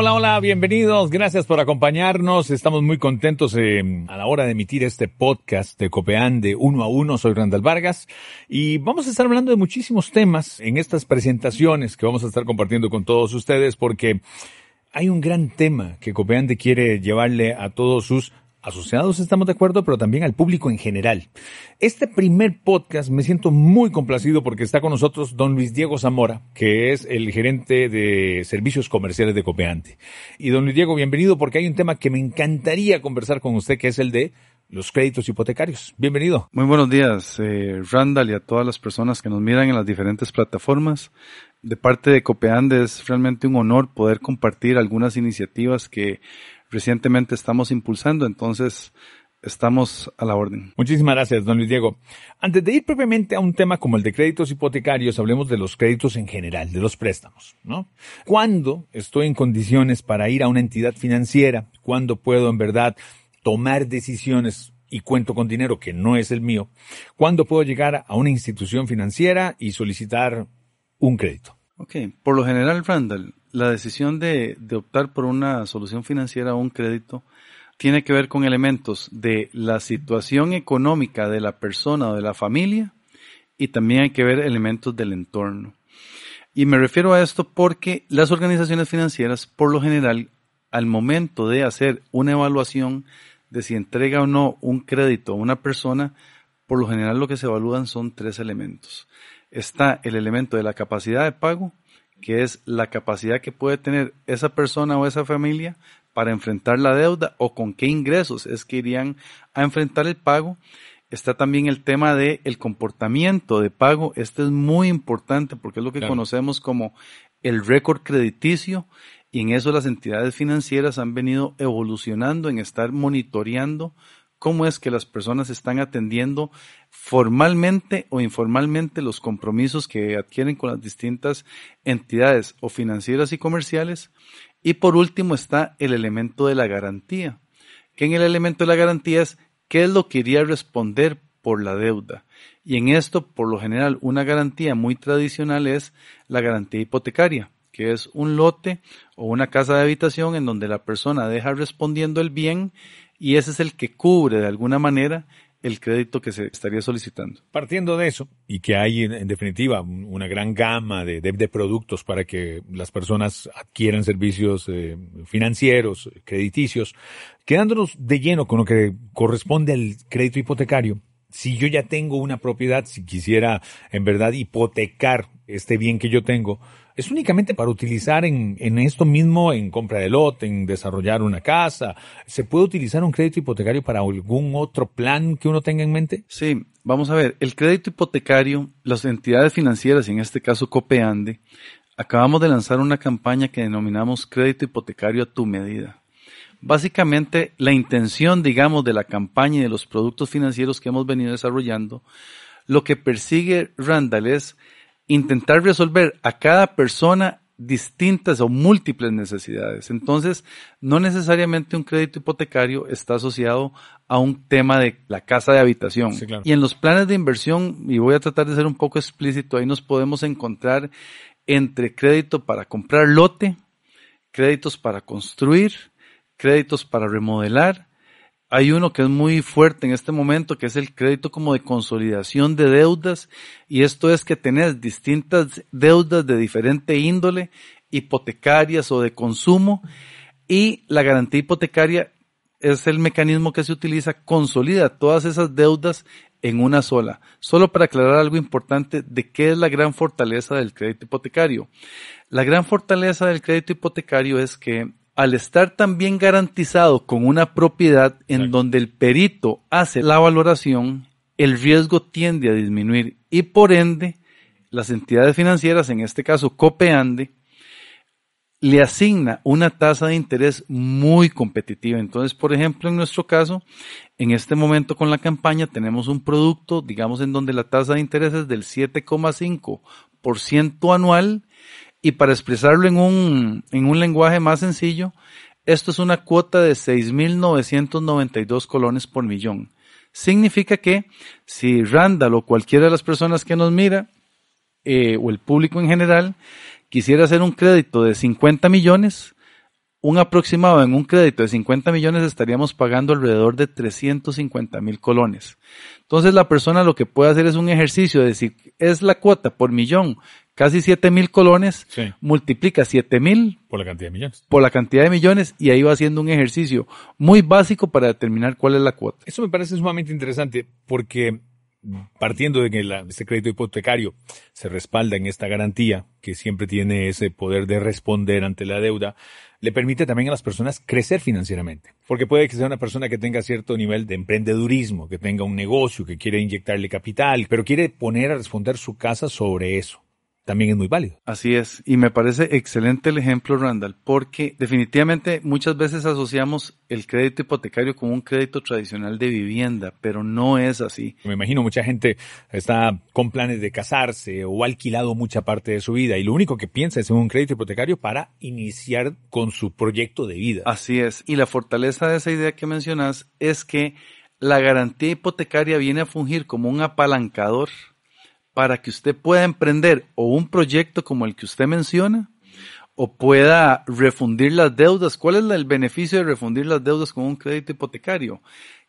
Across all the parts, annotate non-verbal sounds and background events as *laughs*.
Hola, hola, bienvenidos. Gracias por acompañarnos. Estamos muy contentos eh, a la hora de emitir este podcast de Copeán de uno a uno. Soy Randall Vargas y vamos a estar hablando de muchísimos temas en estas presentaciones que vamos a estar compartiendo con todos ustedes porque hay un gran tema que Copeande quiere llevarle a todos sus asociados, estamos de acuerdo, pero también al público en general. Este primer podcast me siento muy complacido porque está con nosotros don Luis Diego Zamora, que es el gerente de servicios comerciales de Copeante. Y don Luis Diego, bienvenido porque hay un tema que me encantaría conversar con usted, que es el de los créditos hipotecarios. Bienvenido. Muy buenos días, eh, Randall, y a todas las personas que nos miran en las diferentes plataformas. De parte de Copeande es realmente un honor poder compartir algunas iniciativas que recientemente estamos impulsando, entonces estamos a la orden. Muchísimas gracias, don Luis Diego. Antes de ir propiamente a un tema como el de créditos hipotecarios, hablemos de los créditos en general, de los préstamos, ¿no? ¿Cuándo estoy en condiciones para ir a una entidad financiera? ¿Cuándo puedo en verdad tomar decisiones y cuento con dinero que no es el mío? ¿Cuándo puedo llegar a una institución financiera y solicitar un crédito? Ok, por lo general, Randall, la decisión de, de, optar por una solución financiera o un crédito tiene que ver con elementos de la situación económica de la persona o de la familia y también hay que ver elementos del entorno. Y me refiero a esto porque las organizaciones financieras, por lo general, al momento de hacer una evaluación de si entrega o no un crédito a una persona, por lo general lo que se evalúan son tres elementos. Está el elemento de la capacidad de pago, que es la capacidad que puede tener esa persona o esa familia para enfrentar la deuda o con qué ingresos es que irían a enfrentar el pago. Está también el tema de el comportamiento de pago. Este es muy importante porque es lo que conocemos como el récord crediticio y en eso las entidades financieras han venido evolucionando en estar monitoreando cómo es que las personas están atendiendo formalmente o informalmente los compromisos que adquieren con las distintas entidades o financieras y comerciales. Y por último está el elemento de la garantía, que en el elemento de la garantía es qué es lo que iría a responder por la deuda. Y en esto, por lo general, una garantía muy tradicional es la garantía hipotecaria que es un lote o una casa de habitación en donde la persona deja respondiendo el bien y ese es el que cubre de alguna manera el crédito que se estaría solicitando. Partiendo de eso, y que hay en, definitiva una gran gama de, productos para que las personas adquieran servicios eh, financieros, crediticios, quedándonos de lleno con lo que corresponde al crédito hipotecario, si yo ya tengo una propiedad, si quisiera en verdad hipotecar este bien que yo tengo, es únicamente para utilizar en, esto mismo, en compra de lote, en desarrollar una casa. ¿Se puede utilizar un crédito hipotecario para algún otro plan que uno tenga en mente? Sí, vamos a ver, el crédito hipotecario, las entidades financieras, en este caso Copeande, acabamos de lanzar una campaña que denominamos crédito hipotecario a tu medida. Básicamente, la intención, digamos, de la campaña y de los productos financieros que hemos venido desarrollando, lo que persigue Randall es intentar resolver a cada persona distintas o múltiples necesidades. Entonces, no necesariamente un crédito hipotecario está asociado a un tema de la casa de habitación. Y en los planes de inversión, y voy a tratar de ser un poco explícito, ahí nos podemos encontrar entre crédito para comprar lote, créditos para construir, créditos para remodelar, hay uno que es muy fuerte en este momento, que es el crédito como de consolidación de deudas, y esto es que tenés distintas deudas de diferente índole, hipotecarias o de consumo, y la garantía hipotecaria es el mecanismo que se utiliza, consolida todas esas deudas en una sola. Solo para aclarar algo importante de qué es la gran fortaleza del crédito hipotecario. La gran fortaleza del crédito hipotecario es que al estar también garantizado con una propiedad en donde el perito hace la valoración, el riesgo tiende a disminuir y por ende las entidades financieras, en este caso Copeande, le asigna una tasa de interés muy competitiva. Entonces, por ejemplo, en nuestro caso, en este momento con la campaña tenemos un producto, digamos, en donde la tasa de interés es del 7,5% anual y para expresarlo en un, en un lenguaje más sencillo, esto es una cuota de 6.992 colones por millón. Significa que si Randall o cualquiera de las personas que nos mira, eh, o el público en general, quisiera hacer un crédito de 50 millones, un aproximado en un crédito de 50 millones estaríamos pagando alrededor de 350 mil colones. Entonces la persona lo que puede hacer es un ejercicio de si es la cuota por millón, casi 7 mil colones, multiplica 7 mil por la cantidad de millones. Por la cantidad de millones y ahí va haciendo un ejercicio muy básico para determinar cuál es la cuota. Eso me parece sumamente interesante porque partiendo de que este crédito hipotecario se respalda en esta garantía, que siempre tiene ese poder de responder ante la deuda, le permite también a las personas crecer financieramente. Porque puede que sea una persona que tenga cierto nivel de emprendedurismo, que tenga un negocio, que quiere inyectarle capital, pero quiere poner a responder su casa sobre eso también es muy válido. Así es, y me parece excelente el ejemplo, Randall, porque definitivamente muchas veces asociamos el crédito hipotecario con un crédito tradicional de vivienda, pero no es así. Me imagino mucha gente está con planes de casarse o ha alquilado mucha parte de su vida y lo único que piensa es en un crédito hipotecario para iniciar con su proyecto de vida. Así es, y la fortaleza de esa idea que mencionas es que la garantía hipotecaria viene a fungir como un apalancador para que usted pueda emprender o un proyecto como el que usted menciona o pueda refundir las deudas. ¿Cuál es el beneficio de refundir las deudas con un crédito hipotecario?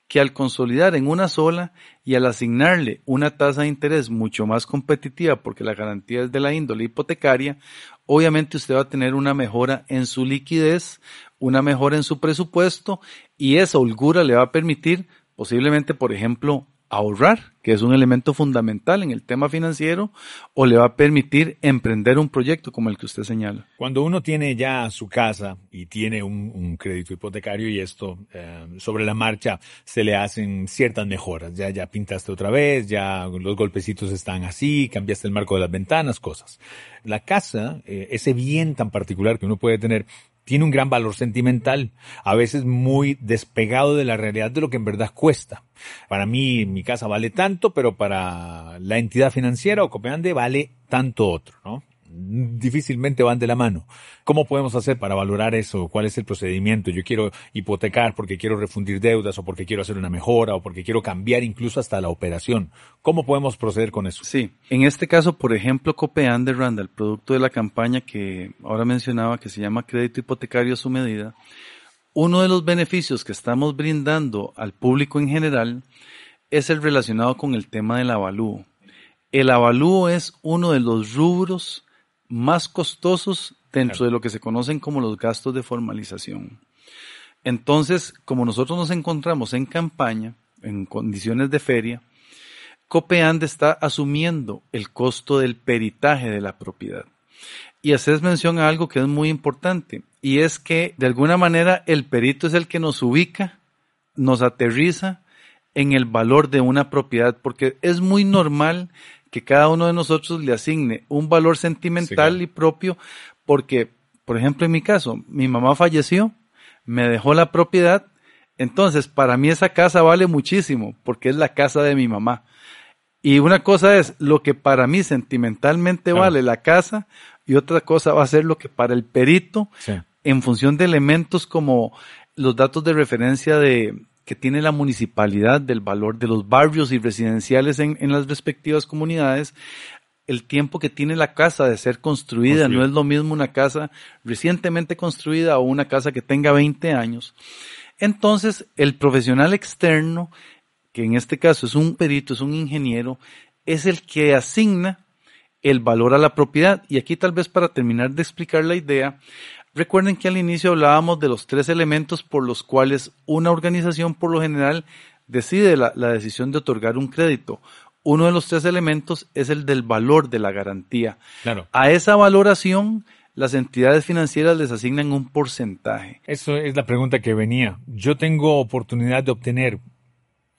Que al consolidar en una sola y al asignarle una tasa de interés mucho más competitiva porque la garantía es de la índole hipotecaria, obviamente usted va a tener una mejora en su liquidez, una mejora en su presupuesto y esa holgura le va a permitir posiblemente, por ejemplo, ahorrar, que es un elemento fundamental en el tema financiero, o le va a permitir emprender un proyecto como el que usted señala. Cuando uno tiene ya su casa y tiene un, crédito hipotecario y esto eh, sobre la marcha se le hacen ciertas mejoras, ya, ya pintaste otra vez, ya los golpecitos están así, cambiaste el marco de las ventanas, cosas. La casa, eh, ese bien tan particular que uno puede tener, tiene un gran valor sentimental, a veces muy despegado de la realidad de lo que en verdad cuesta. Para mí mi casa vale tanto, pero para la entidad financiera o Copeande vale tanto otro, ¿no? Difícilmente van de la mano. ¿Cómo podemos hacer para valorar eso? ¿Cuál es el procedimiento? Yo quiero hipotecar porque quiero refundir deudas o porque quiero hacer una mejora o porque quiero cambiar incluso hasta la operación. ¿Cómo podemos proceder con eso? Sí, en este caso, por ejemplo, Copean de Randall, producto de la campaña que ahora mencionaba que se llama crédito hipotecario a su medida, uno de los beneficios que estamos brindando al público en general es el relacionado con el tema del avalúo. El avalúo es uno de los rubros más costosos dentro de lo que se conocen como los gastos de formalización. Entonces, como nosotros nos encontramos en campaña, en condiciones de feria, Copeande está asumiendo el costo del peritaje de la propiedad. Y haces mención a algo que es muy importante, y es que de alguna manera el perito es el que nos ubica, nos aterriza en el valor de una propiedad, porque es muy normal que cada uno de nosotros le asigne un valor sentimental y propio, porque, por ejemplo, en mi caso, mi mamá falleció, me dejó la propiedad, entonces para mí esa casa vale muchísimo, porque es la casa de mi mamá. Y una cosa es lo que para mí sentimentalmente vale la casa, y otra cosa va a ser lo que para el perito, en función de elementos como los datos de referencia de, que tiene la municipalidad del valor de los barrios y residenciales en, las respectivas comunidades, el tiempo que tiene la casa de ser construida, no es lo mismo una casa recientemente construida o una casa que tenga 20 años. Entonces, el profesional externo, que en este caso es un perito, es un ingeniero, es el que asigna el valor a la propiedad. Y aquí tal vez para terminar de explicar la idea, Recuerden que al inicio hablábamos de los tres elementos por los cuales una organización por lo general decide la, decisión de otorgar un crédito. Uno de los tres elementos es el del valor de la garantía. Claro. A esa valoración, las entidades financieras les asignan un porcentaje. Eso es la pregunta que venía. Yo tengo oportunidad de obtener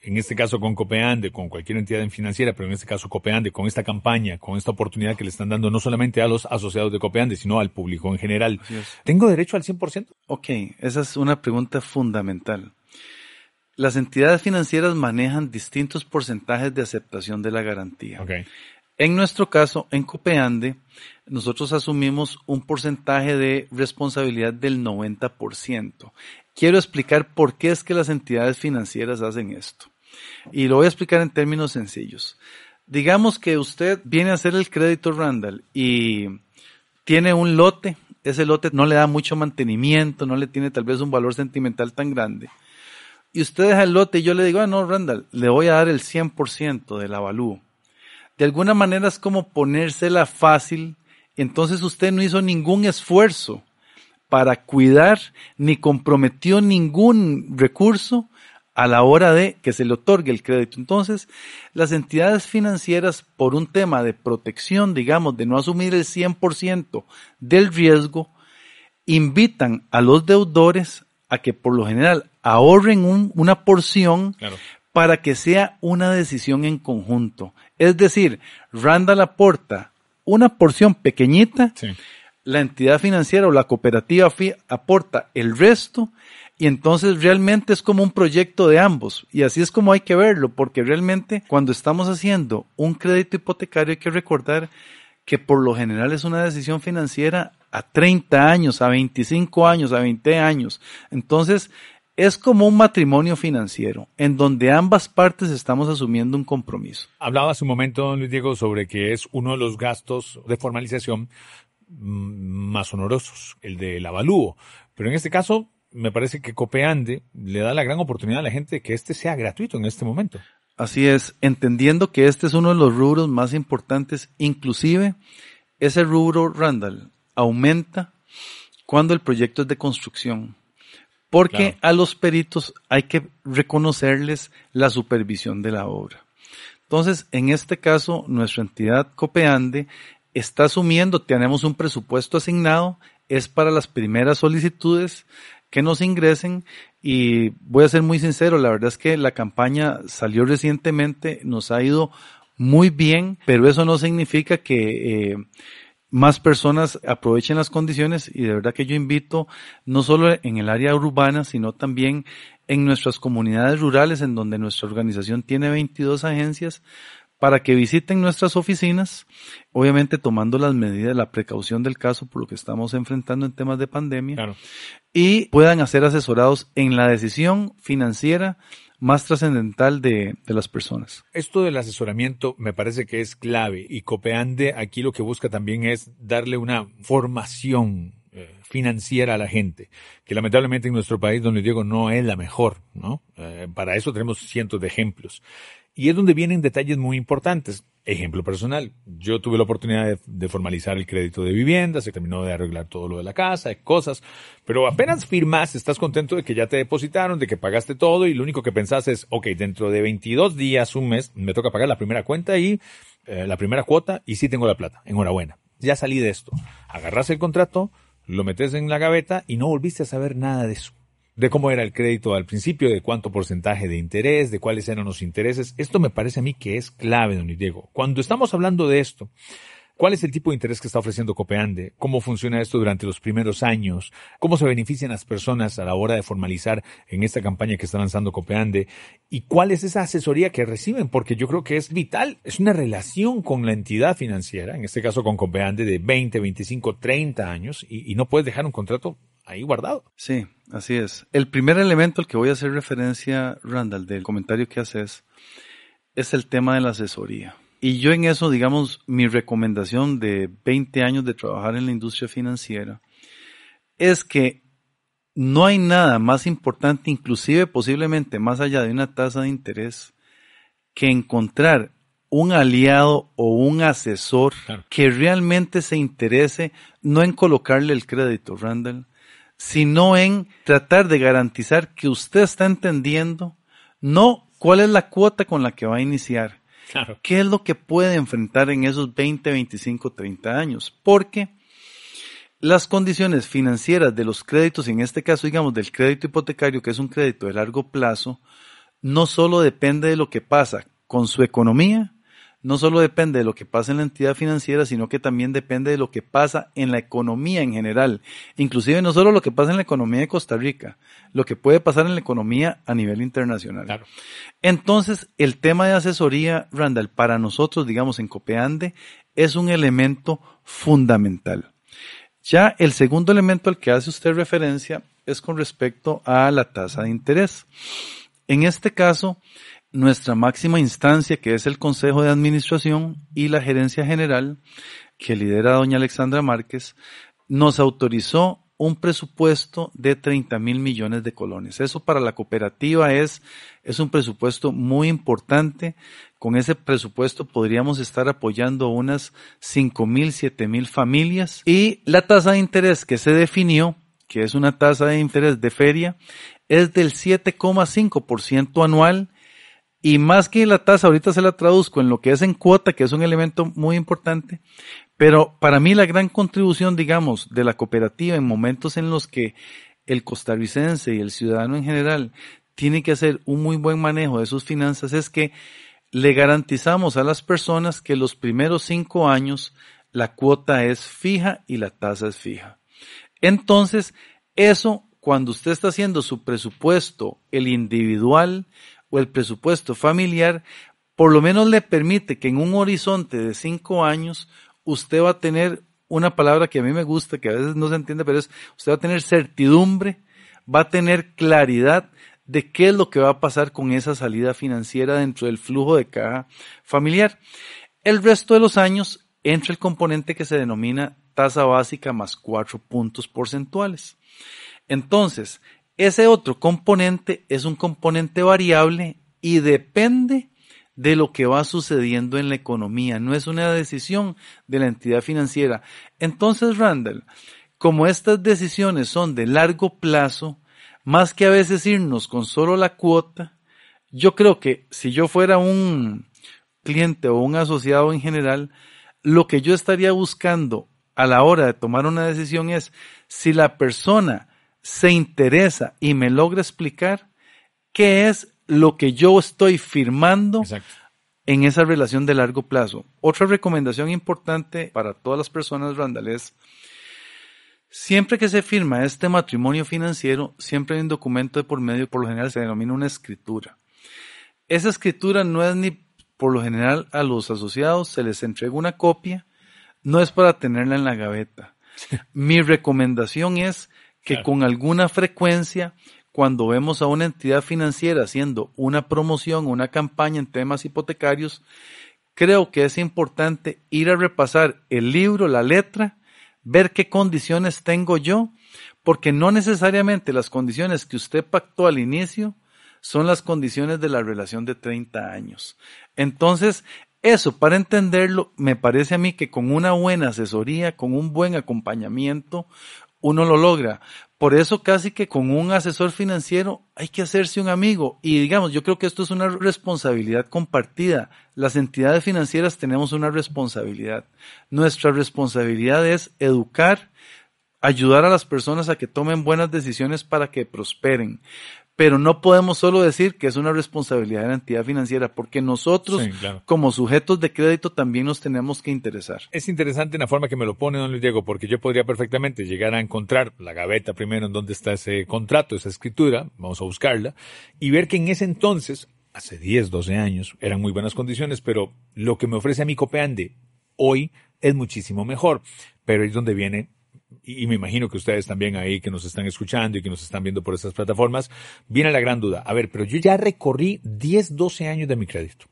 en este caso con Copeande, con cualquier entidad financiera, pero en este caso Copeande, con esta campaña, con esta oportunidad que le están dando no solamente a los asociados de Copeande, sino al público en general, ¿tengo derecho al 100%? Ok, esa es una pregunta fundamental. Las entidades financieras manejan distintos porcentajes de aceptación de la garantía. Okay. En nuestro caso, en Copeande, nosotros asumimos un porcentaje de responsabilidad del 90%. Quiero explicar por qué es que las entidades financieras hacen esto. Y lo voy a explicar en términos sencillos. Digamos que usted viene a hacer el crédito Randall y tiene un lote ese lote no le da mucho mantenimiento, no le tiene tal vez un valor sentimental tan grande. Y usted deja el lote y yo le digo, ah, no, Randall, le voy a dar el 100% del avalúo. De alguna manera es como ponérsela fácil, entonces usted no hizo ningún esfuerzo para cuidar ni comprometió ningún recurso a la hora de que se le otorgue el crédito. Entonces, las entidades financieras, por un tema de protección, digamos, de no asumir el 100% del riesgo, invitan a los deudores a que por lo general ahorren una porción para que sea una decisión en conjunto. Es decir, Randall aporta una porción pequeñita, la entidad financiera o la cooperativa aporta el resto y entonces realmente es como un proyecto de ambos y así es como hay que verlo porque realmente cuando estamos haciendo un crédito hipotecario hay que recordar que por lo general es una decisión financiera a 30 años, a 25 años, a 20 años. Entonces, es como un matrimonio financiero, en donde ambas partes estamos asumiendo un compromiso. Hablaba hace un momento, don Luis Diego, sobre que es uno de los gastos de formalización mm, más honorosos, el del avalúo. Pero en este caso, me parece que Copeande le da la gran oportunidad a la gente de que este sea gratuito en este momento. Así es, entendiendo que este es uno de los rubros más importantes, inclusive ese rubro, Randall, aumenta cuando el proyecto es de construcción, porque a los peritos hay que reconocerles la supervisión de la obra. Entonces, en este caso, nuestra entidad Copeande está asumiendo, tenemos un presupuesto asignado, es para las primeras solicitudes que nos ingresen. Y voy a ser muy sincero, la verdad es que la campaña salió recientemente, nos ha ido muy bien, pero eso no significa que eh, más personas aprovechen las condiciones. Y de verdad que yo invito no solo en el área urbana, sino también en nuestras comunidades rurales en donde nuestra organización tiene 22 agencias para que visiten nuestras oficinas, obviamente tomando las medidas, la precaución del caso por lo que estamos enfrentando en temas de pandemia, y puedan ser asesorados en la decisión financiera más trascendental de, de, las personas. Esto del asesoramiento me parece que es clave y Copeande aquí lo que busca también es darle una formación financiera a la gente, que lamentablemente en nuestro país, donde Diego, no es la mejor, ¿no? Eh, para eso tenemos cientos de ejemplos. Y es donde vienen detalles muy importantes. Ejemplo personal, yo tuve la oportunidad de, formalizar el crédito de vivienda, se terminó de arreglar todo lo de la casa, cosas, pero apenas firmas, estás contento de que ya te depositaron, de que pagaste todo y lo único que pensás es, ok, dentro de 22 días, un mes, me toca pagar la primera cuenta y eh, la primera cuota y sí tengo la plata. Enhorabuena. Ya salí de esto. Agarras el contrato, lo metes en la gaveta y no volviste a saber nada de eso de cómo era el crédito al principio, de cuánto porcentaje de interés, de cuáles eran los intereses. Esto me parece a mí que es clave, don Diego. Cuando estamos hablando de esto, ¿Cuál es el tipo de interés que está ofreciendo Copeande? ¿Cómo funciona esto durante los primeros años? ¿Cómo se benefician las personas a la hora de formalizar en esta campaña que está lanzando Copeande? ¿Y cuál es esa asesoría que reciben? Porque yo creo que es vital. Es una relación con la entidad financiera, en este caso con Copeande, de 20, 25, 30 años, y, y no puedes dejar un contrato ahí guardado. Sí, así es. El primer elemento al que voy a hacer referencia, Randall, del comentario que haces, es el tema de la asesoría. Y yo en eso, digamos, mi recomendación de 20 años de trabajar en la industria financiera es que no hay nada más importante, inclusive posiblemente más allá de una tasa de interés, que encontrar un aliado o un asesor que realmente se interese no en colocarle el crédito, Randall, sino en tratar de garantizar que usted está entendiendo no cuál es la cuota con la que va a iniciar, ¿Qué es lo que puede enfrentar en esos 20, 25, 30 años? Porque las condiciones financieras de los créditos, en este caso, digamos, del crédito hipotecario, que es un crédito de largo plazo, no solo depende de lo que pasa con su economía, no solo depende de lo que pasa en la entidad financiera, sino que también depende de lo que pasa en la economía en general. Inclusive no solo lo que pasa en la economía de Costa Rica, lo que puede pasar en la economía a nivel internacional. Entonces, el tema de asesoría, Randall, para nosotros, digamos, en Copeande, es un elemento fundamental. Ya el segundo elemento al que hace usted referencia es con respecto a la tasa de interés. En este caso, nuestra máxima instancia, que es el Consejo de Administración y la Gerencia General, que lidera doña Alexandra Márquez, nos autorizó un presupuesto de 30 mil millones de colones. Eso para la cooperativa es, es un presupuesto muy importante. Con ese presupuesto podríamos estar apoyando unas 5 mil, 7 mil familias. Y la tasa de interés que se definió, que es una tasa de interés de feria, es del 7,5% anual. Y más que la tasa, ahorita se la traduzco en lo que es en cuota, que es un elemento muy importante, pero para mí la gran contribución, digamos, de la cooperativa en momentos en los que el costarricense y el ciudadano en general tiene que hacer un muy buen manejo de sus finanzas es que le garantizamos a las personas que los primeros cinco años la cuota es fija y la tasa es fija. Entonces, eso cuando usted está haciendo su presupuesto, el individual o el presupuesto familiar, por lo menos le permite que en un horizonte de cinco años usted va a tener una palabra que a mí me gusta, que a veces no se entiende, pero es, usted va a tener certidumbre, va a tener claridad de qué es lo que va a pasar con esa salida financiera dentro del flujo de caja familiar. El resto de los años entra el componente que se denomina tasa básica más cuatro puntos porcentuales. Entonces, ese otro componente es un componente variable y depende de lo que va sucediendo en la economía, no es una decisión de la entidad financiera. Entonces, Randall, como estas decisiones son de largo plazo, más que a veces irnos con solo la cuota, yo creo que si yo fuera un cliente o un asociado en general, lo que yo estaría buscando a la hora de tomar una decisión es si la persona se interesa y me logra explicar qué es lo que yo estoy firmando en esa relación de largo plazo. Otra recomendación importante para todas las personas, Randall, es siempre que se firma este matrimonio financiero, siempre hay un documento de por medio, por lo general se denomina una escritura. Esa escritura no es ni por lo general a los asociados se les entrega una copia, no es para tenerla en la gaveta. Mi recomendación es que con alguna frecuencia cuando vemos a una entidad financiera haciendo una promoción, una campaña en temas hipotecarios, creo que es importante ir a repasar el libro, la letra, ver qué condiciones tengo yo, porque no necesariamente las condiciones que usted pactó al inicio son las condiciones de la relación de 30 años. Entonces, eso, para entenderlo, me parece a mí que con una buena asesoría, con un buen acompañamiento, uno lo logra. Por eso casi que con un asesor financiero hay que hacerse un amigo. Y digamos, yo creo que esto es una responsabilidad compartida. Las entidades financieras tenemos una responsabilidad. Nuestra responsabilidad es educar, ayudar a las personas a que tomen buenas decisiones para que prosperen pero no podemos solo decir que es una responsabilidad de la entidad financiera, porque nosotros, como sujetos de crédito, también nos tenemos que interesar. Es interesante la forma que me lo pone don Luis Diego, porque yo podría perfectamente llegar a encontrar la gaveta primero en donde está ese contrato, esa escritura, vamos a buscarla, y ver que en ese entonces, hace 10, 12 años, eran muy buenas condiciones, pero lo que me ofrece a mi Copeande hoy es muchísimo mejor. Pero es donde viene y, me imagino que ustedes también ahí que nos están escuchando y que nos están viendo por estas plataformas, viene la gran duda. A ver, pero yo ya recorrí 10, 12 años de mi crédito.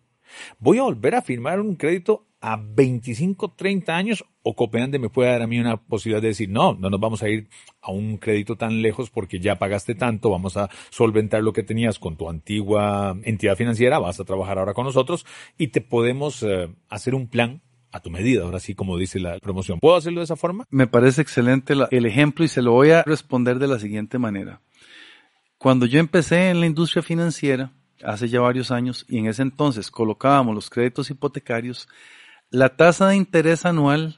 ¿Voy a volver a firmar un crédito a 25, 30 años o Copeande me puede dar a mí una posibilidad de decir, no, no nos vamos a ir a un crédito tan lejos porque ya pagaste tanto, vamos a solventar lo que tenías con tu antigua entidad financiera, vas a trabajar ahora con nosotros y te podemos eh, hacer un plan a tu medida, ahora sí como dice la promoción. ¿Puedo hacerlo de esa forma? Me parece excelente el ejemplo y se lo voy a responder de la siguiente manera. Cuando yo empecé en la industria financiera, hace ya varios años, y en ese entonces colocábamos los créditos hipotecarios, la tasa de interés anual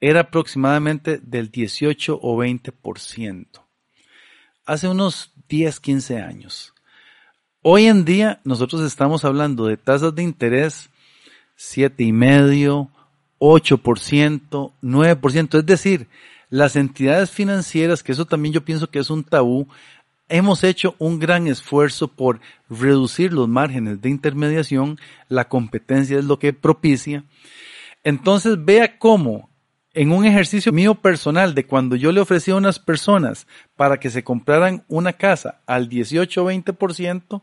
era aproximadamente del 18 o 20%. Hace unos 10, 15 años. Hoy en día nosotros estamos hablando de tasas de interés siete y medio, 8%, 9%. Es decir, las entidades financieras, que eso también yo pienso que es un tabú, hemos hecho un gran esfuerzo por reducir los márgenes de intermediación, la competencia es lo que propicia. Entonces vea cómo en un ejercicio mío personal de cuando yo le ofrecía a unas personas para que se compraran una casa al 18 o 20%,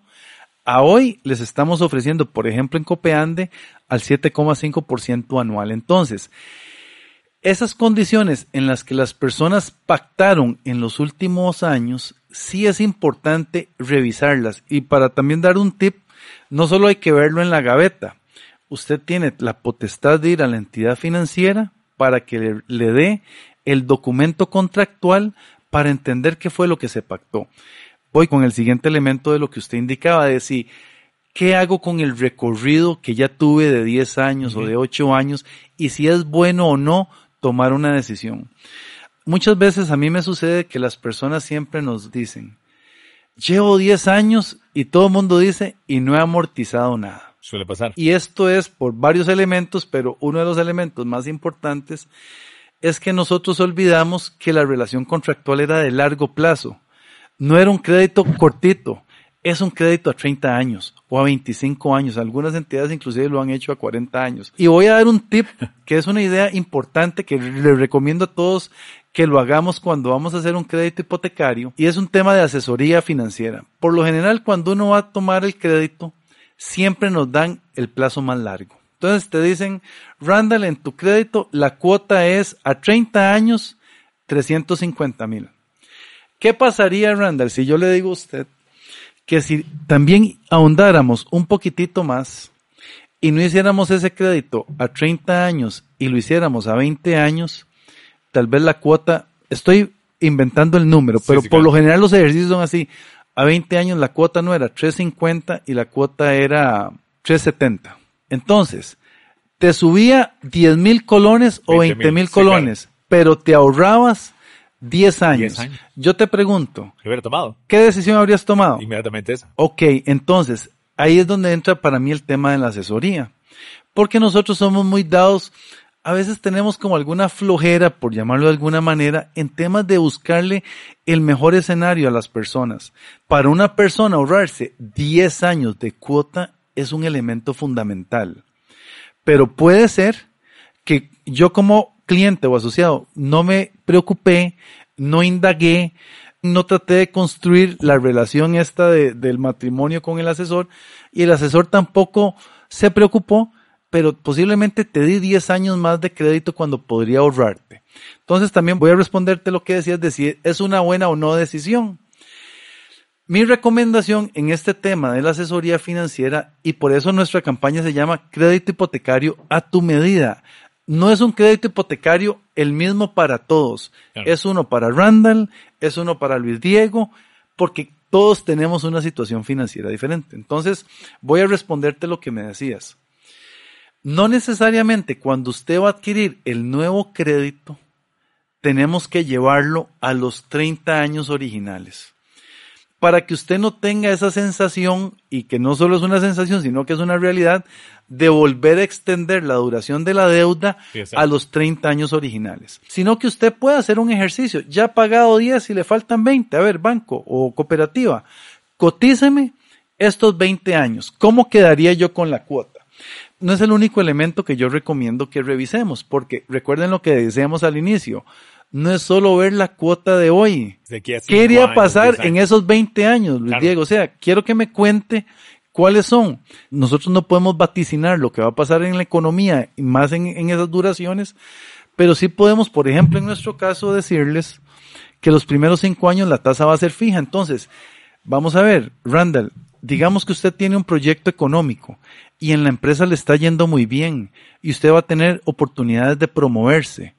a hoy les estamos ofreciendo, por ejemplo, en Copeande al 7,5% anual. Entonces, Esas condiciones en las que las personas pactaron en los últimos años, sí es importante revisarlas. Y para también dar un tip, no solo hay que verlo en la gaveta, usted tiene la potestad de ir a la entidad financiera para que le, le dé el documento contractual para entender qué fue lo que se pactó. Voy con el siguiente elemento de lo que usted indicaba, de si, ¿qué hago con el recorrido que ya tuve de 10 años o de 8 años? Y si es bueno o no tomar una decisión. Muchas veces a mí me sucede que las personas siempre nos dicen, llevo 10 años y todo el mundo dice, y no he amortizado nada. Suele pasar. Y esto es por varios elementos, pero uno de los elementos más importantes es que nosotros olvidamos que la relación contractual era de largo plazo. No era un crédito cortito, es un crédito a 30 años o a 25 años. Algunas entidades inclusive lo han hecho a 40 años. Y voy a dar un tip que es una idea importante que le recomiendo a todos que lo hagamos cuando vamos a hacer un crédito hipotecario y es un tema de asesoría financiera. Por lo general, cuando uno va a tomar el crédito, siempre nos dan el plazo más largo. Entonces te dicen, Randall, en tu crédito la cuota es a 30 años 350 mil. ¿Qué pasaría, Randall, si yo le digo a usted que si también ahondáramos un poquitito más y no hiciéramos ese crédito a 30 años y lo hiciéramos a 20 años, tal vez la cuota, estoy inventando el número, pero por lo general los ejercicios son así. A 20 años la cuota no era 350 y la cuota era 370. Entonces, te subía 10 mil colones o 20 mil colones, pero te ahorrabas 10 años. Yo te pregunto, ¿Qué tomado? ¿Qué decisión habrías tomado? Inmediatamente esa. Ok, entonces, ahí es donde entra para mí el tema de la asesoría. Porque nosotros somos muy dados, a veces tenemos como alguna flojera, por llamarlo de alguna manera, en temas de buscarle el mejor escenario a las personas. Para una persona ahorrarse 10 años de cuota es un elemento fundamental. Pero puede ser que yo como cliente o asociado no me preocupé, no indagué, no traté de construir la relación esta del matrimonio con el asesor y el asesor tampoco se preocupó, pero posiblemente te di 10 años más de crédito cuando podría ahorrarte. Entonces también voy a responderte lo que decías de si es una buena o no decisión. Mi recomendación en este tema de la asesoría financiera, y por eso nuestra campaña se llama Crédito Hipotecario a tu medida. No es un crédito hipotecario el mismo para todos. Es uno para Randall, es uno para Luis Diego, porque todos tenemos una situación financiera diferente. Entonces, voy a responderte lo que me decías. No necesariamente cuando usted va a adquirir el nuevo crédito, tenemos que llevarlo a los 30 años originales para que usted no tenga esa sensación, y que no solo es una sensación, sino que es una realidad, de volver a extender la duración de la deuda a los 30 años originales. Sino que usted pueda hacer un ejercicio, ya ha pagado 10 y le faltan 20, a ver, banco o cooperativa, cotíceme estos 20 años, ¿cómo quedaría yo con la cuota? No es el único elemento que yo recomiendo que revisemos, porque recuerden lo que decíamos al inicio, no es solo ver la cuota de hoy. ¿Qué iría a pasar en esos 20 años, Luis Diego? O sea, quiero que me cuente cuáles son. Nosotros no podemos vaticinar lo que va a pasar en la economía, y más en, en esas duraciones, pero sí podemos, por ejemplo, en nuestro caso, decirles que los primeros cinco años la tasa va a ser fija. Entonces, vamos a ver, Randall, digamos que usted tiene un proyecto económico y en la empresa le está yendo muy bien y usted va a tener oportunidades de promoverse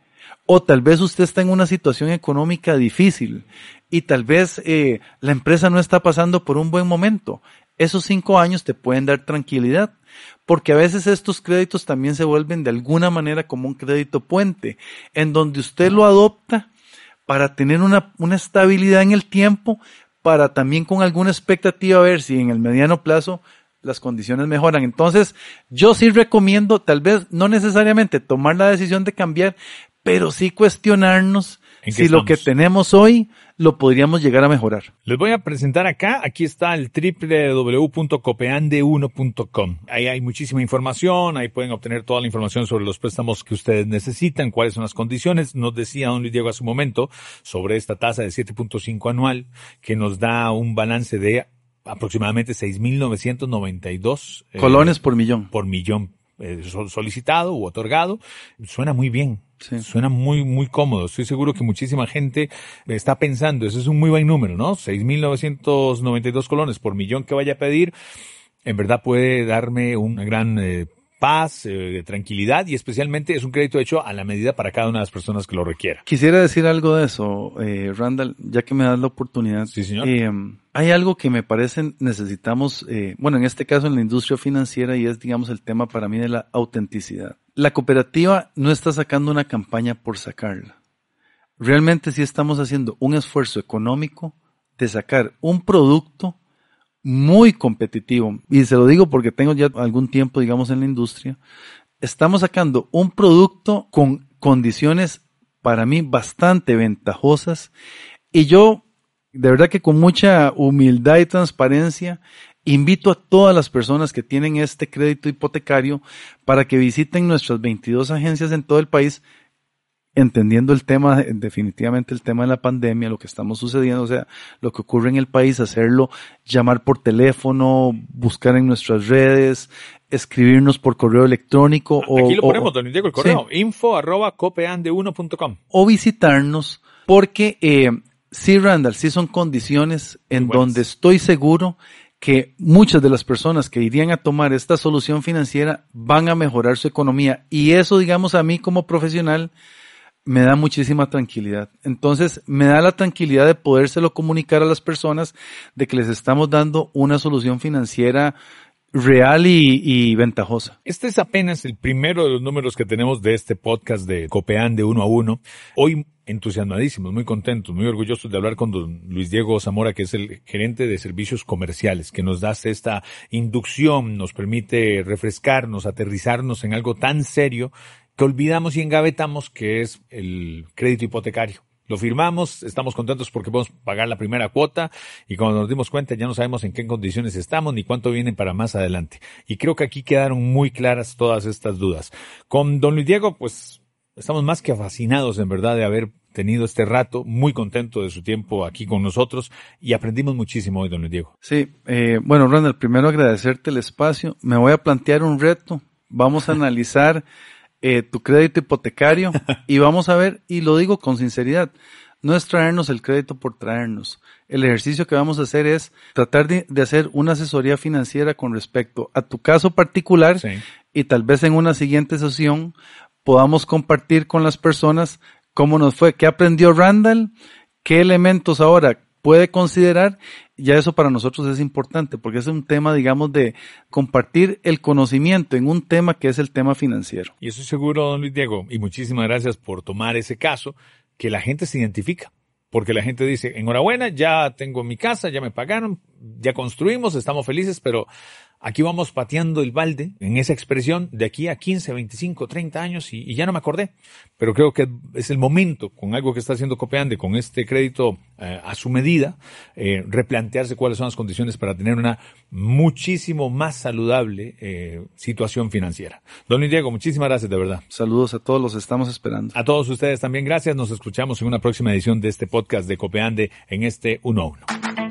o tal vez usted está en una situación económica difícil y tal vez eh, la empresa no está pasando por un buen momento. Esos cinco años te pueden dar tranquilidad, porque a veces estos créditos también se vuelven de alguna manera como un crédito puente, en donde usted lo adopta para tener una, una estabilidad en el tiempo, para también con alguna expectativa a ver si en el mediano plazo las condiciones mejoran. Entonces, yo sí recomiendo, tal vez no necesariamente tomar la decisión de cambiar, pero sí cuestionarnos si lo que tenemos hoy lo podríamos llegar a mejorar. Les voy a presentar acá, aquí está el www.copeande1.com. Ahí hay muchísima información, ahí pueden obtener toda la información sobre los préstamos que ustedes necesitan, cuáles son las condiciones. Nos decía don Luis Diego hace un momento sobre esta tasa de 7.5 anual que nos da un balance de aproximadamente 6.992 eh, colones por millón. Por millón eh, solicitado u otorgado. Suena muy bien Suena muy, muy cómodo. Estoy seguro que muchísima gente está pensando, ese es un muy buen número, ¿no? 6.992 colones por millón que vaya a pedir. En verdad puede darme una gran eh, paz, eh, tranquilidad y especialmente es un crédito hecho a la medida para cada una de las personas que lo requiera. Quisiera decir algo de eso, eh, Randall, ya que me das la oportunidad. Sí, señor. Eh, hay algo que me parece necesitamos, eh, bueno, en este caso en la industria financiera y es, digamos, el tema para mí de la autenticidad. La cooperativa no está sacando una campaña por sacarla. Realmente sí estamos haciendo un esfuerzo económico de sacar un producto muy competitivo, y se lo digo porque tengo ya algún tiempo, digamos, en la industria, estamos sacando un producto con condiciones para mí bastante ventajosas. Y yo, de verdad que con mucha humildad y transparencia, invito a todas las personas que tienen este crédito hipotecario para que visiten nuestras 22 agencias en todo el país entendiendo el tema, definitivamente el tema de la pandemia, lo que estamos sucediendo, o sea, lo que ocurre en el país, hacerlo, llamar por teléfono, buscar en nuestras redes, escribirnos por correo electrónico. o, Aquí lo ponemos, don Diego, el correo, info arroba copeande1.com. O visitarnos, porque eh, sí, Randall, sí son condiciones en donde estoy seguro que muchas de las personas que irían a tomar esta solución financiera van a mejorar su economía. Y eso, digamos, a mí como profesional, me da muchísima tranquilidad. Entonces, me da la tranquilidad de podérselo comunicar a las personas de que les estamos dando una solución financiera real y, ventajosa. Este es apenas el primero de los números que tenemos de este podcast de Copeán de uno a uno. Hoy entusiasmadísimos, muy contentos, muy orgullosos de hablar con don Luis Diego Zamora, que es el gerente de servicios comerciales, que nos da esta inducción, nos permite refrescarnos, aterrizarnos en algo tan serio que olvidamos y engavetamos, que es el crédito hipotecario. Lo firmamos, estamos contentos porque podemos pagar la primera cuota y cuando nos dimos cuenta ya no sabemos en qué condiciones estamos ni cuánto vienen para más adelante. Y creo que aquí quedaron muy claras todas estas dudas. Con don Luis Diego, pues estamos más que fascinados en verdad de haber tenido este rato, muy contento de su tiempo aquí con nosotros y aprendimos muchísimo hoy, don Luis Diego. Sí, eh, bueno, Ronald, primero agradecerte el espacio. Me voy a plantear un reto. Vamos a analizar *laughs* eh, tu crédito hipotecario *laughs* y vamos a ver, y lo digo con sinceridad, no es traernos el crédito por traernos. El ejercicio que vamos a hacer es tratar de, hacer una asesoría financiera con respecto a tu caso particular y tal vez en una siguiente sesión podamos compartir con las personas cómo nos fue, qué aprendió Randall, qué elementos ahora puede considerar, ya eso para nosotros es importante, porque es un tema, digamos, de compartir el conocimiento en un tema que es el tema financiero. Y estoy seguro, don Luis Diego, y muchísimas gracias por tomar ese caso, que la gente se identifica. Porque la gente dice, enhorabuena, ya tengo mi casa, ya me pagaron, ya construimos, estamos felices, pero Aquí vamos pateando el balde en esa expresión de aquí a 15, 25, 30 años y, ya no me acordé. Pero creo que es el momento, con algo que está haciendo Copeande, con este crédito eh, a su medida, eh, replantearse cuáles son las condiciones para tener una muchísimo más saludable eh, situación financiera. Don Luis Diego, muchísimas gracias de verdad. Saludos a todos, los estamos esperando. A todos ustedes también gracias. Nos escuchamos en una próxima edición de este podcast de Copeande en este 1 a 1.